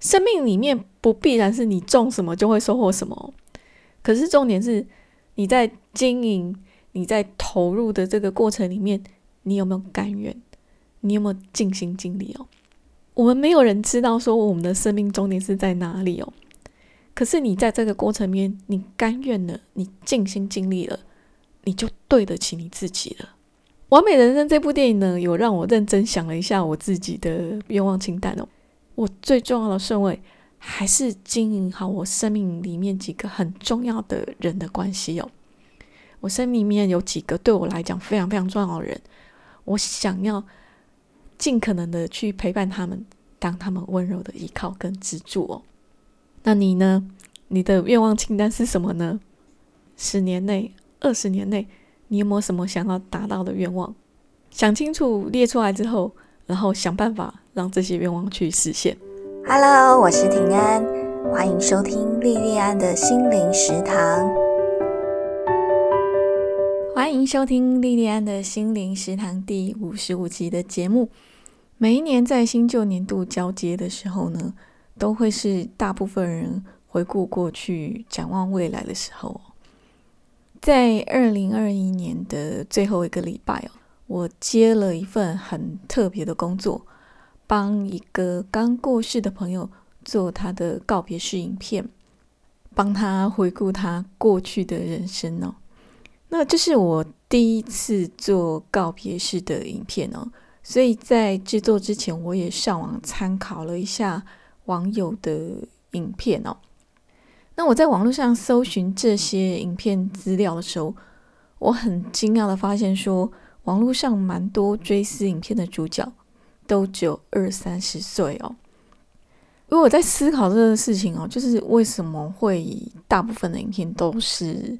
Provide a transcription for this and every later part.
生命里面不必然是你种什么就会收获什么，可是重点是你在经营、你在投入的这个过程里面，你有没有甘愿？你有没有尽心尽力哦？我们没有人知道说我们的生命终点是在哪里哦。可是你在这个过程里面，你甘愿了，你尽心尽力了，你就对得起你自己了。《完美人生》这部电影呢，有让我认真想了一下我自己的愿望清单哦。我最重要的顺位还是经营好我生命里面几个很重要的人的关系哦。我生命里面有几个对我来讲非常非常重要的人，我想要尽可能的去陪伴他们，当他们温柔的依靠跟支柱哦。那你呢？你的愿望清单是什么呢？十年内、二十年内，你有没有什么想要达到的愿望？想清楚列出来之后，然后想办法让这些愿望去实现。Hello，我是平安，欢迎收听莉莉安的心灵食堂。欢迎收听莉莉安的心灵食堂第五十五集的节目。每一年在新旧年度交接的时候呢？都会是大部分人回顾过去、展望未来的时候。在二零二一年的最后一个礼拜哦，我接了一份很特别的工作，帮一个刚过世的朋友做他的告别式影片，帮他回顾他过去的人生哦。那这是我第一次做告别式的影片哦，所以在制作之前，我也上网参考了一下。网友的影片哦，那我在网络上搜寻这些影片资料的时候，我很惊讶的发现，说网络上蛮多追思影片的主角都只有二三十岁哦。如果我在思考这个事情哦，就是为什么会大部分的影片都是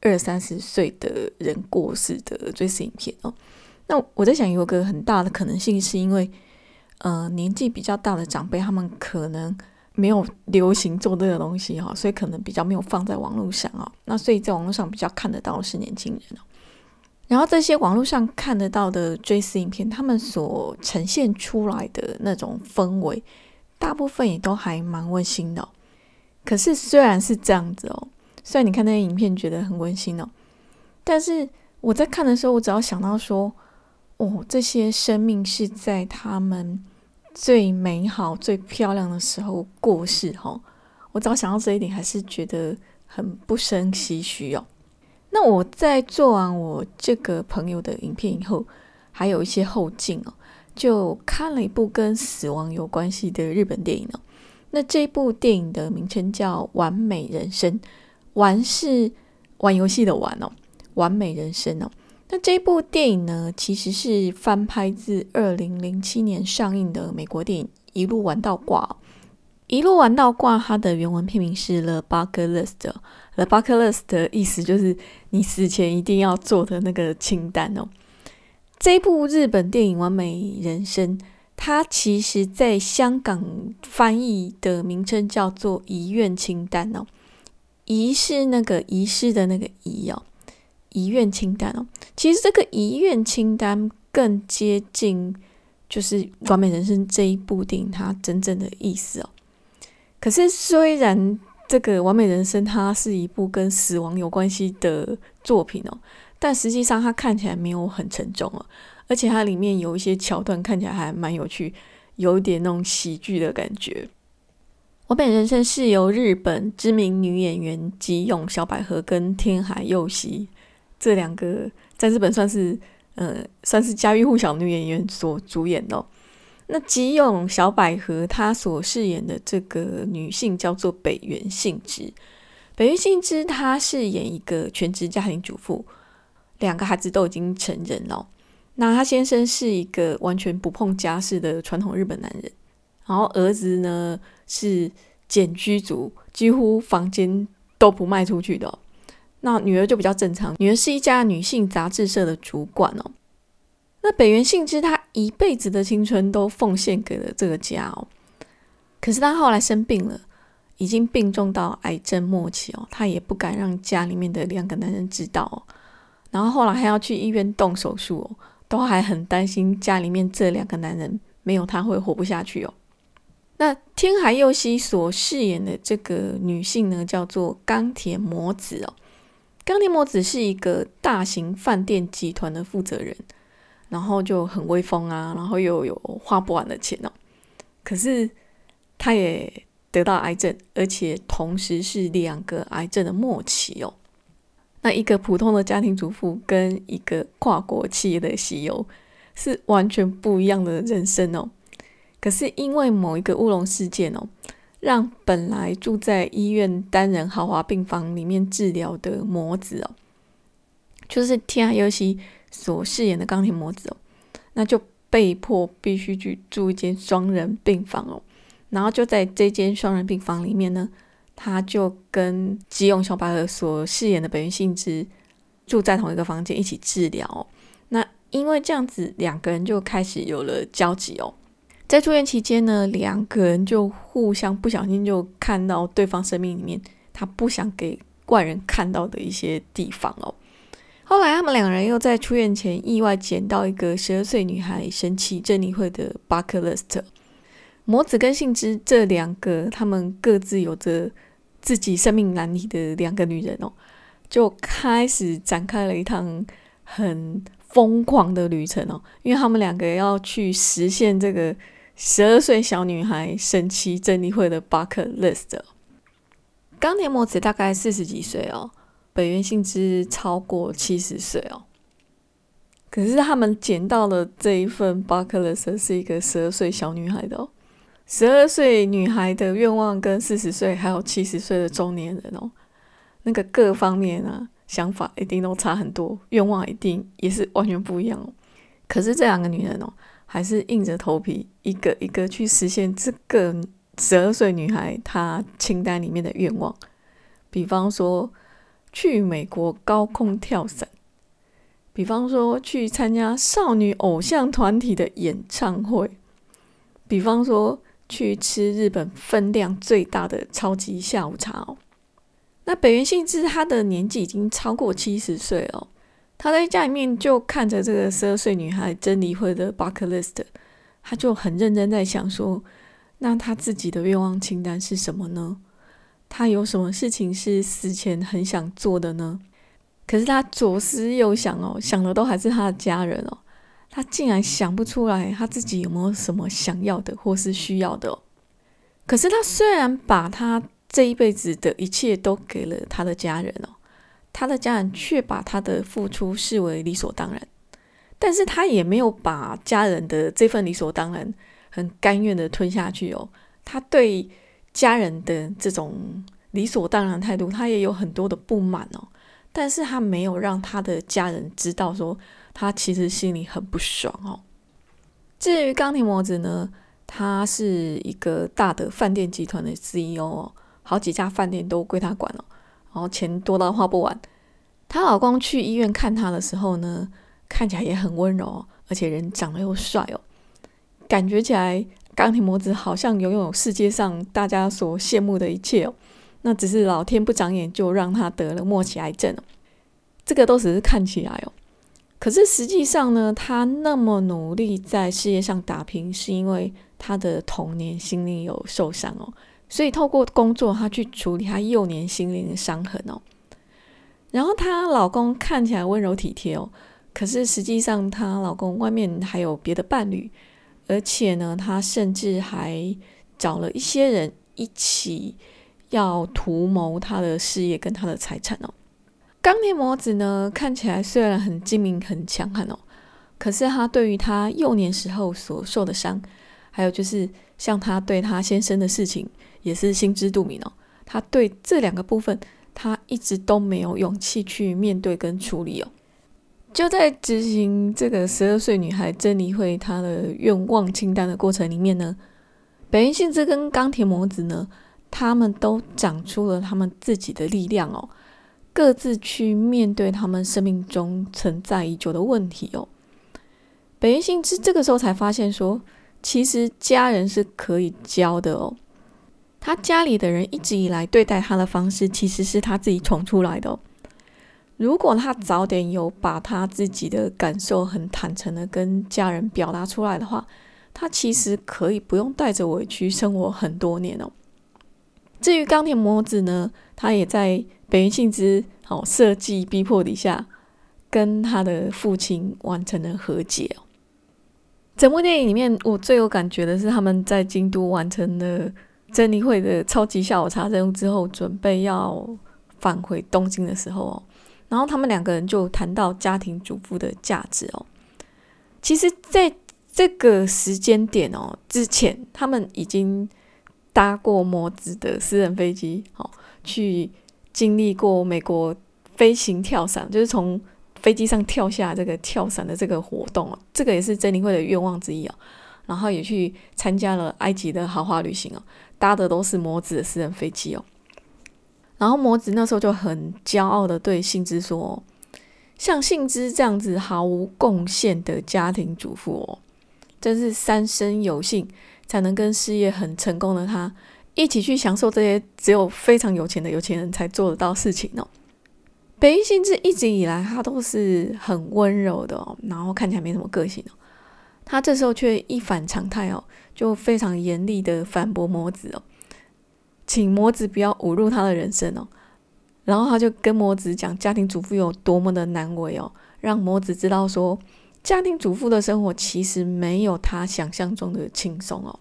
二三十岁的人过世的追思影片哦？那我在想，有个很大的可能性是因为。呃，年纪比较大的长辈，他们可能没有流行做这个东西哈，所以可能比较没有放在网络上啊。那所以在网络上比较看得到的是年轻人哦。然后这些网络上看得到的追思影片，他们所呈现出来的那种氛围，大部分也都还蛮温馨的。可是虽然是这样子哦，虽然你看那些影片觉得很温馨哦，但是我在看的时候，我只要想到说，哦，这些生命是在他们。最美好、最漂亮的时候过世哈，我只要想到这一点，还是觉得很不胜唏嘘哦。那我在做完我这个朋友的影片以后，还有一些后劲哦，就看了一部跟死亡有关系的日本电影哦。那这部电影的名称叫《完美人生》，玩是玩游戏的玩哦，《完美人生》哦。那这部电影呢，其实是翻拍自二零零七年上映的美国电影《一路玩到挂》。《一路玩到挂》它的原文片名是《The Bucket List》。《The Bucket List》的意思就是你死前一定要做的那个清单哦。这部日本电影《完美人生》，它其实在香港翻译的名称叫做《遗愿清单》哦。遗是那个遗失的那个遗哦。遗愿清单哦，其实这个遗愿清单更接近就是《完美人生》这一部电影它真正的意思哦。可是虽然这个《完美人生》它是一部跟死亡有关系的作品哦，但实际上它看起来没有很沉重哦，而且它里面有一些桥段看起来还蛮有趣，有一点那种喜剧的感觉。《完美人生》是由日本知名女演员吉永小百合跟天海佑希。这两个在日本算是呃算是家喻户晓女演员所主演的。那吉永小百合她所饰演的这个女性叫做北原幸之。北原幸之她饰演一个全职家庭主妇，两个孩子都已经成人了。那她先生是一个完全不碰家事的传统日本男人，然后儿子呢是简居族，几乎房间都不卖出去的。那女儿就比较正常，女儿是一家女性杂志社的主管哦。那北原幸之他一辈子的青春都奉献给了这个家哦。可是他后来生病了，已经病重到癌症末期哦，他也不敢让家里面的两个男人知道哦。然后后来还要去医院动手术哦，都还很担心家里面这两个男人没有他会活不下去哦。那天海佑希所饰演的这个女性呢，叫做钢铁魔子哦。钢铁魔子是一个大型饭店集团的负责人，然后就很威风啊，然后又有花不完的钱哦。可是他也得到癌症，而且同时是两个癌症的末期哦。那一个普通的家庭主妇跟一个跨国企业的 CEO 是完全不一样的人生哦。可是因为某一个乌龙事件哦，让本来住在医院单人豪华病房里面治疗的魔子哦，就是天海佑希所饰演的钢铁魔子哦，那就被迫必须去住一间双人病房哦。然后就在这间双人病房里面呢，他就跟吉永小百合所饰演的本原信之住在同一个房间一起治疗。那因为这样子，两个人就开始有了交集哦。在住院期间呢，两个人就互相不小心就看到对方生命里面他不想给外人看到的一些地方哦。后来他们两人又在出院前意外捡到一个十二岁女孩神奇珍妮会的巴克勒斯特。魔子跟信之这两个，他们各自有着自己生命难题的两个女人哦，就开始展开了一趟很疯狂的旅程哦，因为他们两个要去实现这个。十二岁小女孩神奇珍妮会的巴克 list，钢铁魔子大概四十几岁哦，本原信之超过七十岁哦。可是他们捡到了这一份巴克勒斯是一个十二岁小女孩的哦。十二岁女孩的愿望跟四十岁还有七十岁的中年人哦，那个各方面啊想法一定都差很多，愿望一定也是完全不一样哦。可是这两个女人哦。还是硬着头皮一个一个去实现这个十二岁女孩她清单里面的愿望，比方说去美国高空跳伞，比方说去参加少女偶像团体的演唱会，比方说去吃日本分量最大的超级下午茶哦。那北原幸之他的年纪已经超过七十岁了。他在家里面就看着这个十二岁女孩珍妮会的 bucket list，他就很认真在想说，那他自己的愿望清单是什么呢？他有什么事情是死前很想做的呢？可是他左思右想哦，想的都还是他的家人哦，他竟然想不出来他自己有没有什么想要的或是需要的。可是他虽然把他这一辈子的一切都给了他的家人哦。他的家人却把他的付出视为理所当然，但是他也没有把家人的这份理所当然很甘愿的吞下去哦。他对家人的这种理所当然态度，他也有很多的不满哦。但是他没有让他的家人知道，说他其实心里很不爽哦。至于钢铁魔子呢，他是一个大的饭店集团的 CEO 哦，好几家饭店都归他管了。然后钱多到花不完。她老公去医院看她的时候呢，看起来也很温柔，而且人长得又帅哦，感觉起来钢铁魔子好像拥有世界上大家所羡慕的一切哦。那只是老天不长眼，就让他得了末期癌症哦。这个都只是看起来哦，可是实际上呢，他那么努力在事业上打拼，是因为他的童年心灵有受伤哦。所以透过工作，她去处理她幼年心灵的伤痕哦。然后她老公看起来温柔体贴哦，可是实际上她老公外面还有别的伴侣，而且呢，他甚至还找了一些人一起要图谋他的事业跟他的财产哦。钢铁魔子呢，看起来虽然很精明很强悍哦，可是他对于他幼年时候所受的伤，还有就是像他对他先生的事情。也是心知肚明哦，他对这两个部分，他一直都没有勇气去面对跟处理哦。就在执行这个十二岁女孩珍妮会她的愿望清单的过程里面呢，北原信之跟钢铁魔子呢，他们都长出了他们自己的力量哦，各自去面对他们生命中存在已久的问题哦。北原信之这个时候才发现说，其实家人是可以教的哦。他家里的人一直以来对待他的方式，其实是他自己宠出来的。如果他早点有把他自己的感受很坦诚的跟家人表达出来的话，他其实可以不用带着委屈生活很多年哦。至于钢铁模子呢，他也在北原幸之好设计逼迫底下，跟他的父亲完成了和解哦。整部电影里面，我最有感觉的是他们在京都完成了真理会的超级下午茶任务之后，准备要返回东京的时候哦，然后他们两个人就谈到家庭主妇的价值哦。其实，在这个时间点哦之前，他们已经搭过摩子的私人飞机，哦，去经历过美国飞行跳伞，就是从飞机上跳下这个跳伞的这个活动哦，这个也是真理会的愿望之一哦。然后也去参加了埃及的豪华旅行哦，搭的都是摩子的私人飞机哦。然后摩子那时候就很骄傲的对信之说。像幸之这样子毫无贡献的家庭主妇哦，真是三生有幸才能跟事业很成功的他一起去享受这些只有非常有钱的有钱人才做得到事情哦。北一幸之一直以来他都是很温柔的，然后看起来没什么个性哦，他这时候却一反常态哦，就非常严厉的反驳魔子哦，请魔子不要侮辱他的人生哦。然后他就跟魔子讲家庭主妇有多么的难为哦，让魔子知道说家庭主妇的生活其实没有他想象中的轻松哦。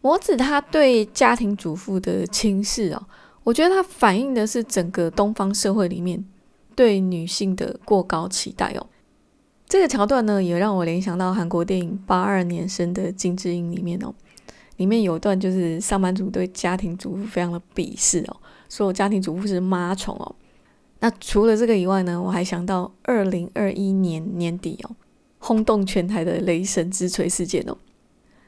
魔子他对家庭主妇的轻视哦，我觉得他反映的是整个东方社会里面对女性的过高期待哦。这个桥段呢，也让我联想到韩国电影八二年生的金智英里面哦，里面有段就是上班族对家庭主妇非常的鄙视哦。说家庭主妇是妈虫哦。那除了这个以外呢，我还想到二零二一年年底哦，轰动全台的雷神之锤事件哦。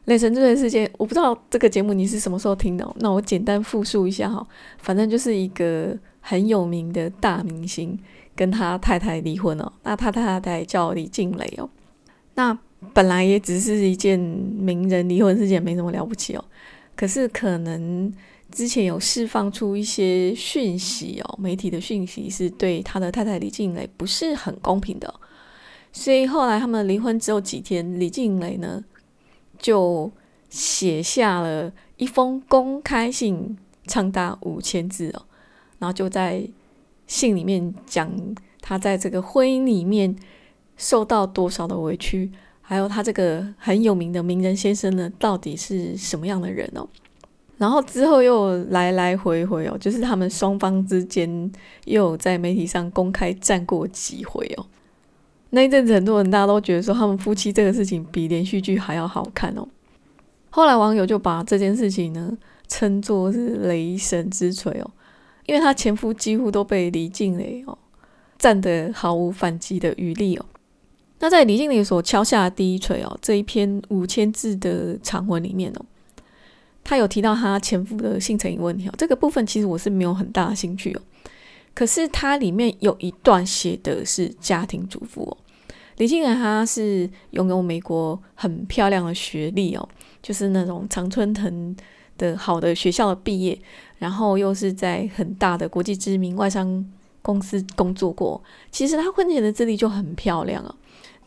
雷神之锤事件，我不知道这个节目你是什么时候听的，那我简单复述一下哈。反正就是一个很有名的大明星跟他太太离婚了，那他太太叫李静蕾哦。那本来也只是一件名人离婚事件，没什么了不起哦。可是可能。之前有释放出一些讯息哦，媒体的讯息是对他的太太李静蕾不是很公平的，所以后来他们离婚之后几天，李静蕾呢就写下了一封公开信，长达五千字哦，然后就在信里面讲他在这个婚姻里面受到多少的委屈，还有他这个很有名的名人先生呢到底是什么样的人哦。然后之后又来来回回哦，就是他们双方之间又在媒体上公开战过几回哦。那一阵子很多人大家都觉得说他们夫妻这个事情比连续剧还要好看哦。后来网友就把这件事情呢称作是雷神之锤哦，因为他前夫几乎都被李静蕾哦战得毫无反击的余力哦。那在李静蕾所敲下的第一锤哦，这一篇五千字的长文里面哦。他有提到他前夫的性成瘾问题哦，这个部分其实我是没有很大的兴趣哦。可是它里面有一段写的是家庭主妇哦，李静然她是拥有美国很漂亮的学历哦，就是那种常春藤的好的学校的毕业，然后又是在很大的国际知名外商公司工作过。其实她婚前的资历就很漂亮啊，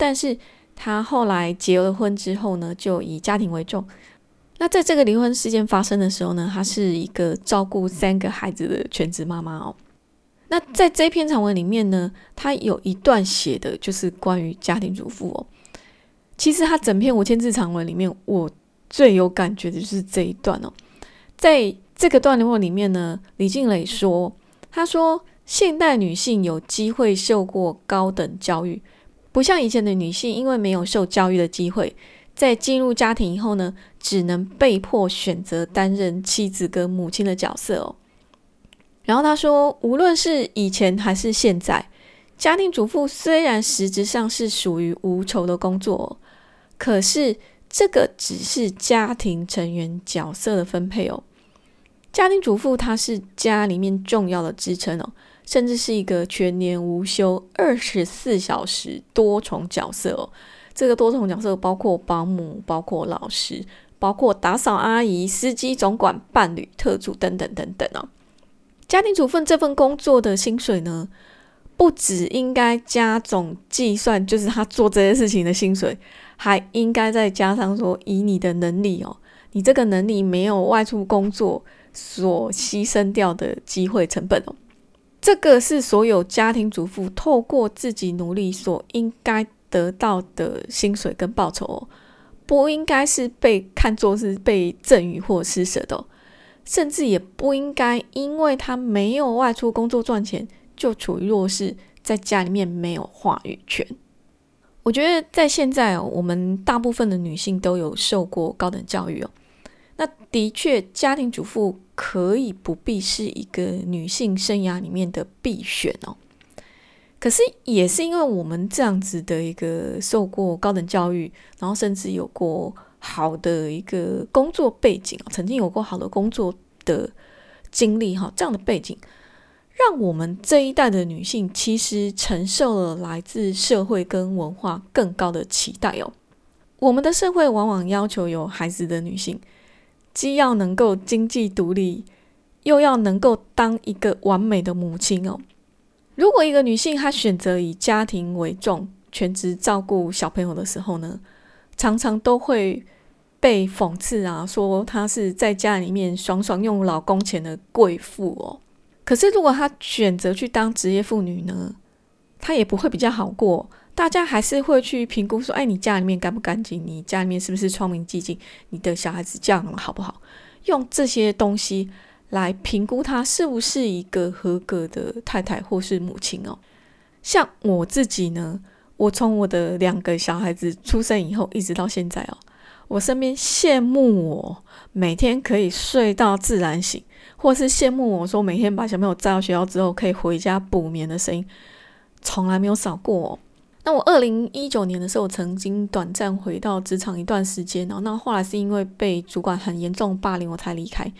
但是她后来结了婚之后呢，就以家庭为重。那在这个离婚事件发生的时候呢，她是一个照顾三个孩子的全职妈妈哦。那在这篇长文里面呢，她有一段写的就是关于家庭主妇哦。其实她整篇五千字长文里面，我最有感觉的就是这一段哦。在这个段落里面呢，李静蕾说：“她说现代女性有机会受过高等教育，不像以前的女性，因为没有受教育的机会。”在进入家庭以后呢，只能被迫选择担任妻子跟母亲的角色哦。然后他说，无论是以前还是现在，家庭主妇虽然实质上是属于无酬的工作，可是这个只是家庭成员角色的分配哦。家庭主妇她是家里面重要的支撑哦，甚至是一个全年无休、二十四小时多重角色哦。这个多重角色包括保姆、包括老师、包括打扫阿姨、司机、总管、伴侣、特助等等等等哦。家庭主妇这份工作的薪水呢，不只应该加总计算，就是他做这些事情的薪水，还应该再加上说，以你的能力哦，你这个能力没有外出工作所牺牲掉的机会成本哦，这个是所有家庭主妇透过自己努力所应该得到的薪水跟报酬哦，不应该是被看作是被赠予或施舍的，甚至也不应该因为他没有外出工作赚钱。就处于弱势，在家里面没有话语权。我觉得在现在哦，我们大部分的女性都有受过高等教育哦。那的确，家庭主妇可以不必是一个女性生涯里面的必选哦。可是，也是因为我们这样子的一个受过高等教育，然后甚至有过好的一个工作背景曾经有过好的工作的经历哈，这样的背景。让我们这一代的女性其实承受了来自社会跟文化更高的期待哦。我们的社会往往要求有孩子的女性，既要能够经济独立，又要能够当一个完美的母亲哦。如果一个女性她选择以家庭为重，全职照顾小朋友的时候呢，常常都会被讽刺啊，说她是在家里面爽爽用老公钱的贵妇哦。可是，如果她选择去当职业妇女呢，他也不会比较好过。大家还是会去评估说：“哎，你家里面干不干净？你家里面是不是窗明几净？你的小孩子教养好不好？”用这些东西来评估他是不是一个合格的太太或是母亲哦。像我自己呢，我从我的两个小孩子出生以后一直到现在哦，我身边羡慕我每天可以睡到自然醒。或是羡慕我说每天把小朋友载到学校之后可以回家补眠的声音，从来没有少过。哦那我二零一九年的时候曾经短暂回到职场一段时间哦，那后来是因为被主管很严重霸凌我才离开。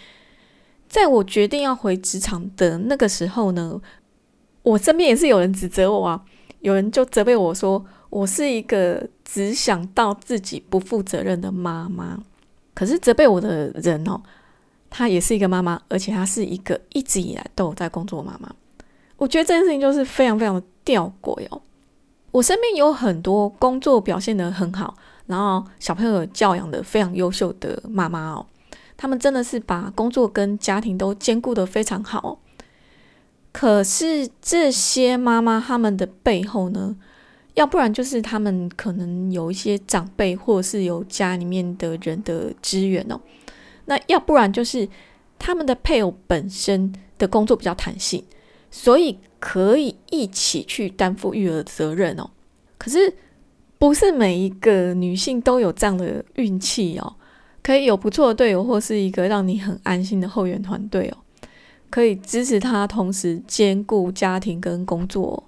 在我决定要回职场的那个时候呢，我身边也是有人指责我啊，有人就责备我说我是一个只想到自己不负责任的妈妈。可是责备我的人哦。她也是一个妈妈，而且她是一个一直以来都有在工作的妈妈。我觉得这件事情就是非常非常的吊诡哦。我身边有很多工作表现的很好，然后小朋友教养的非常优秀的妈妈哦，他们真的是把工作跟家庭都兼顾的非常好。可是这些妈妈他们的背后呢，要不然就是他们可能有一些长辈，或者是有家里面的人的支援哦。那要不然就是他们的配偶本身的工作比较弹性，所以可以一起去担负育儿责任哦。可是不是每一个女性都有这样的运气哦，可以有不错的队友或是一个让你很安心的后援团队哦，可以支持她同时兼顾家庭跟工作。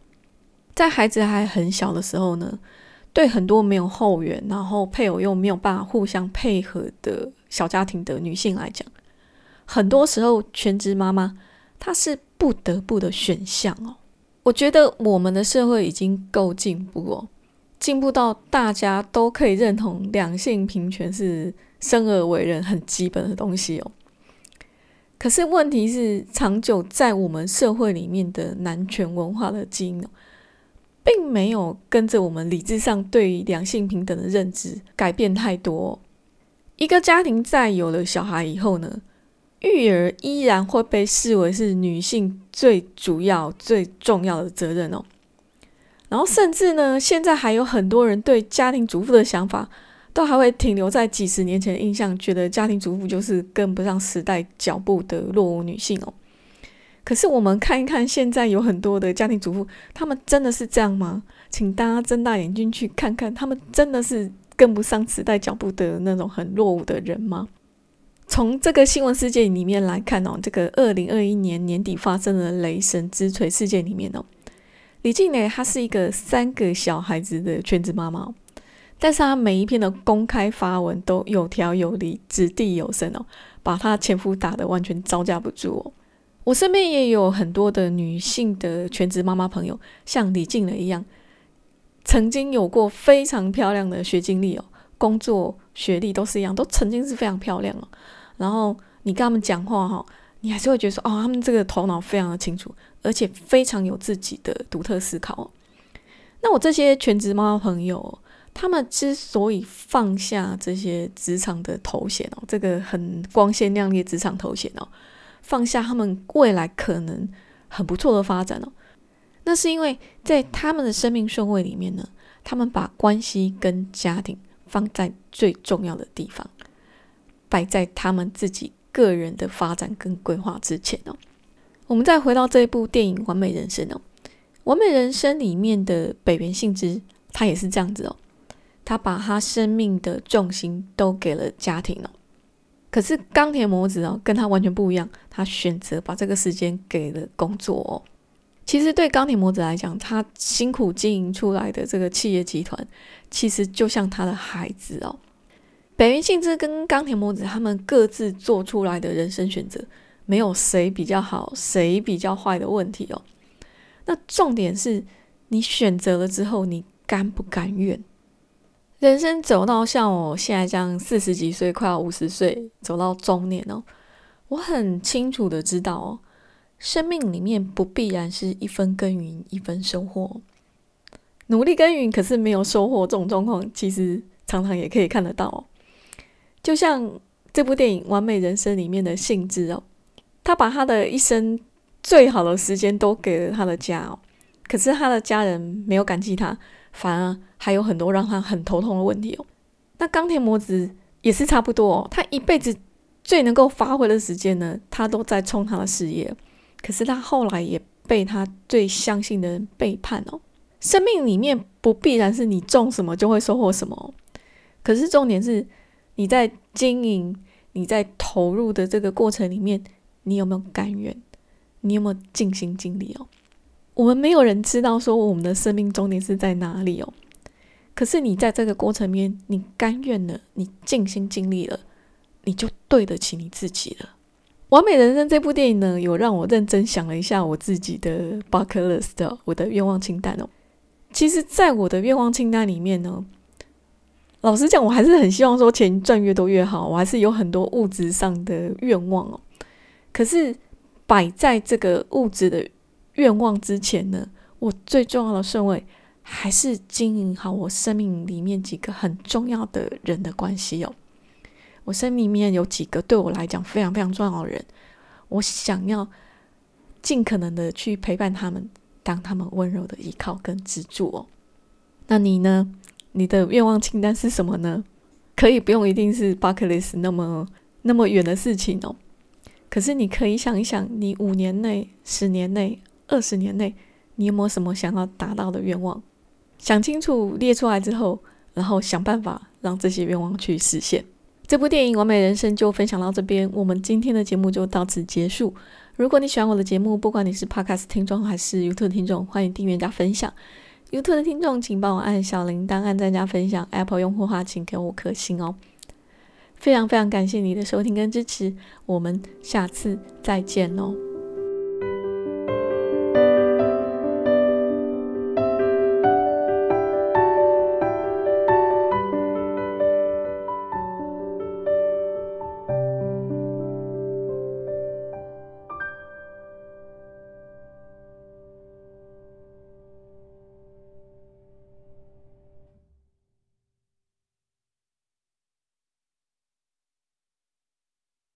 在孩子还很小的时候呢，对很多没有后援，然后配偶又没有办法互相配合的。小家庭的女性来讲，很多时候全职妈妈它是不得不的选项哦。我觉得我们的社会已经够进步哦，进步到大家都可以认同两性平权是生而为人很基本的东西哦。可是问题是，长久在我们社会里面的男权文化的基因哦，并没有跟着我们理智上对于两性平等的认知改变太多。一个家庭在有了小孩以后呢，育儿依然会被视为是女性最主要、最重要的责任哦。然后，甚至呢，现在还有很多人对家庭主妇的想法，都还会停留在几十年前的印象，觉得家庭主妇就是跟不上时代脚步的落伍女性哦。可是，我们看一看现在有很多的家庭主妇，他们真的是这样吗？请大家睁大眼睛去看看，他们真的是。跟不上时代脚步的那种很落伍的人吗？从这个新闻事件里面来看哦，这个二零二一年年底发生的雷神之锤事件里面哦，李静蕾她是一个三个小孩子的全职妈妈，但是她每一篇的公开发文都有条有理、掷地有声哦，把她前夫打得完全招架不住哦。我身边也有很多的女性的全职妈妈朋友，像李静蕾一样。曾经有过非常漂亮的学经历哦，工作学历都是一样，都曾经是非常漂亮哦。然后你跟他们讲话哈，你还是会觉得说，哦，他们这个头脑非常的清楚，而且非常有自己的独特思考。那我这些全职妈妈朋友，他们之所以放下这些职场的头衔哦，这个很光鲜亮丽职场头衔哦，放下他们未来可能很不错的发展哦，那是因为在他们的生命顺位里面呢，他们把关系跟家庭放在最重要的地方，摆在他们自己个人的发展跟规划之前哦。我们再回到这一部电影《完美人生》哦，《完美人生》里面的北原幸之，他也是这样子哦，他把他生命的重心都给了家庭哦。可是钢铁魔子哦，跟他完全不一样，他选择把这个时间给了工作哦。其实对钢铁魔子来讲，他辛苦经营出来的这个企业集团，其实就像他的孩子哦。北原信之跟钢铁魔子他们各自做出来的人生选择，没有谁比较好，谁比较坏的问题哦。那重点是你选择了之后，你甘不甘愿？人生走到像我现在这样四十几岁，快要五十岁，走到中年哦，我很清楚的知道哦。生命里面不必然是一分耕耘一分收获，努力耕耘可是没有收获这种状况，其实常常也可以看得到。就像这部电影《完美人生》里面的性质哦，他把他的一生最好的时间都给了他的家哦，可是他的家人没有感激他，反而还有很多让他很头痛的问题哦。那钢铁魔子也是差不多哦，他一辈子最能够发挥的时间呢，他都在冲他的事业。可是他后来也被他最相信的人背叛哦。生命里面不必然是你种什么就会收获什么，可是重点是你在经营、你在投入的这个过程里面，你有没有甘愿？你有没有尽心尽力哦？我们没有人知道说我们的生命终点是在哪里哦。可是你在这个过程里面，你甘愿了，你尽心尽力了，你就对得起你自己了。完美人生这部电影呢，有让我认真想了一下我自己的 bucket list，我的愿望清单哦。其实，在我的愿望清单里面呢，老实讲，我还是很希望说钱赚越多越好，我还是有很多物质上的愿望哦。可是，摆在这个物质的愿望之前呢，我最重要的顺位还是经营好我生命里面几个很重要的人的关系哦。我生命里面有几个对我来讲非常非常重要的人，我想要尽可能的去陪伴他们，当他们温柔的依靠跟支柱哦。那你呢？你的愿望清单是什么呢？可以不用一定是 bucket list 那么那么远的事情哦。可是你可以想一想，你五年内、十年内、二十年内，你有没有什么想要达到的愿望？想清楚列出来之后，然后想办法让这些愿望去实现。这部电影《完美人生》就分享到这边，我们今天的节目就到此结束。如果你喜欢我的节目，不管你是 Podcast 听众还是 YouTube 听众，欢迎订阅加分享。YouTube 的听众请帮我按小铃铛、按赞加分享。Apple 用户的话，请给我颗星哦。非常非常感谢你的收听跟支持，我们下次再见哦。